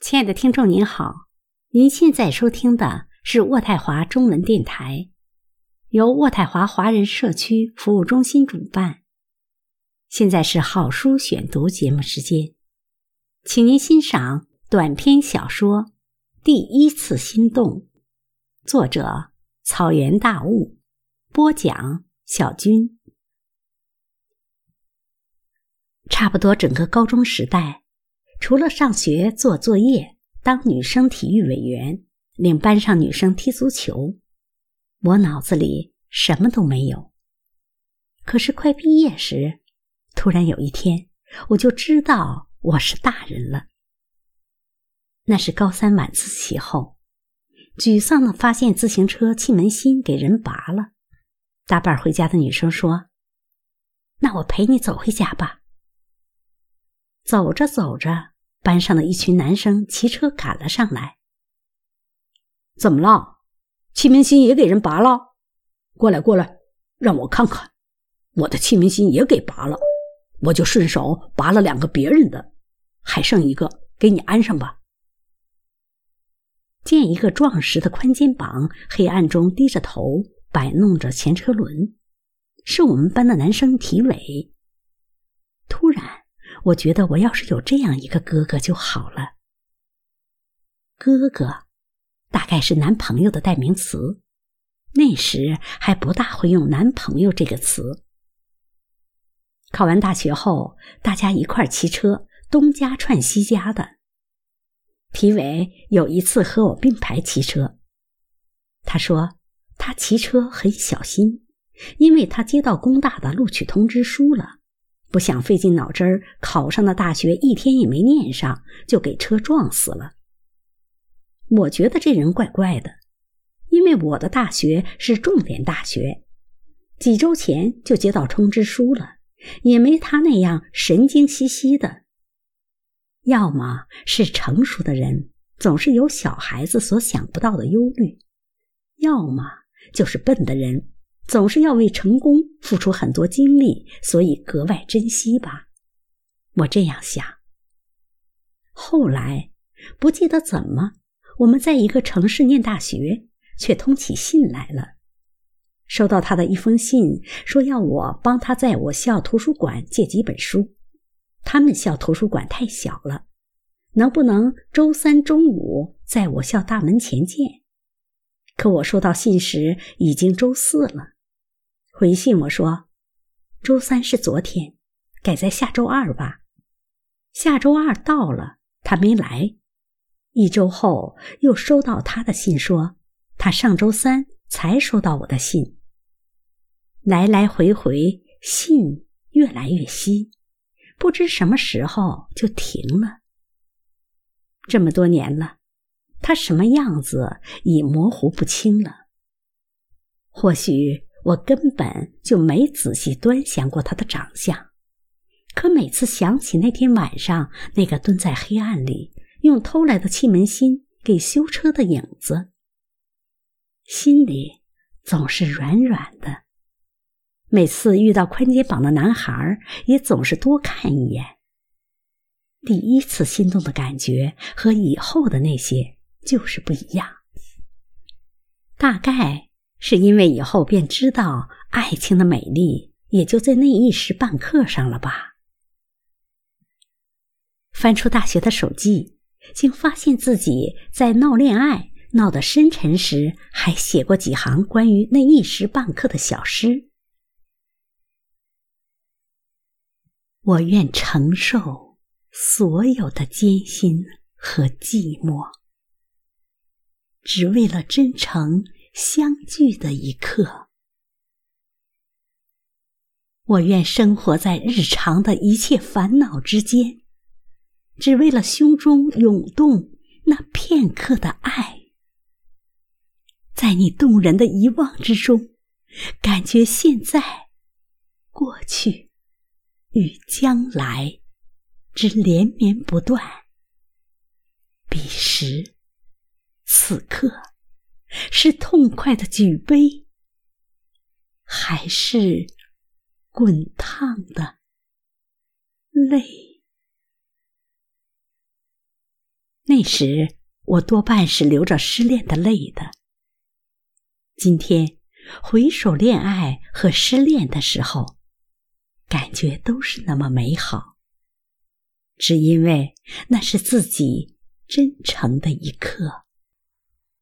亲爱的听众您好，您现在收听的是渥太华中文电台，由渥太华华人社区服务中心主办。现在是好书选读节目时间，请您欣赏短篇小说《第一次心动》，作者草原大雾，播讲小军。差不多整个高中时代。除了上学做作业、当女生体育委员、领班上女生踢足球，我脑子里什么都没有。可是快毕业时，突然有一天，我就知道我是大人了。那是高三晚自习后，沮丧的发现自行车气门芯给人拔了。搭伴回家的女生说：“那我陪你走回家吧。”走着走着，班上的一群男生骑车赶了上来。怎么了？气门芯也给人拔了？过来，过来，让我看看。我的气门芯也给拔了，我就顺手拔了两个别人的，还剩一个，给你安上吧。见一个壮实的宽肩膀，黑暗中低着头摆弄着前车轮，是我们班的男生体委。突然。我觉得我要是有这样一个哥哥就好了。哥哥，大概是男朋友的代名词，那时还不大会用“男朋友”这个词。考完大学后，大家一块骑车东家串西家的。体委有一次和我并排骑车，他说他骑车很小心，因为他接到工大的录取通知书了。不想费尽脑汁儿，考上的大学一天也没念上，就给车撞死了。我觉得这人怪怪的，因为我的大学是重点大学，几周前就接到通知书了，也没他那样神经兮兮的。要么是成熟的人总是有小孩子所想不到的忧虑，要么就是笨的人。总是要为成功付出很多精力，所以格外珍惜吧。我这样想。后来不记得怎么，我们在一个城市念大学，却通起信来了。收到他的一封信，说要我帮他在我校图书馆借几本书。他们校图书馆太小了，能不能周三中午在我校大门前见？可我收到信时已经周四了。回信我说，周三是昨天，改在下周二吧。下周二到了，他没来。一周后又收到他的信，说他上周三才收到我的信。来来回回，信越来越稀，不知什么时候就停了。这么多年了，他什么样子已模糊不清了。或许。我根本就没仔细端详过他的长相，可每次想起那天晚上那个蹲在黑暗里用偷来的气门芯给修车的影子，心里总是软软的。每次遇到宽肩膀的男孩，也总是多看一眼。第一次心动的感觉和以后的那些就是不一样，大概。是因为以后便知道爱情的美丽，也就在那一时半刻上了吧。翻出大学的手记，竟发现自己在闹恋爱闹得深沉时，还写过几行关于那一时半刻的小诗。我愿承受所有的艰辛和寂寞，只为了真诚。相聚的一刻，我愿生活在日常的一切烦恼之间，只为了胸中涌动那片刻的爱。在你动人的遗忘之中，感觉现在、过去与将来之连绵不断。彼时此刻。是痛快的举杯，还是滚烫的泪？那时我多半是流着失恋的泪的。今天回首恋爱和失恋的时候，感觉都是那么美好，只因为那是自己真诚的一刻。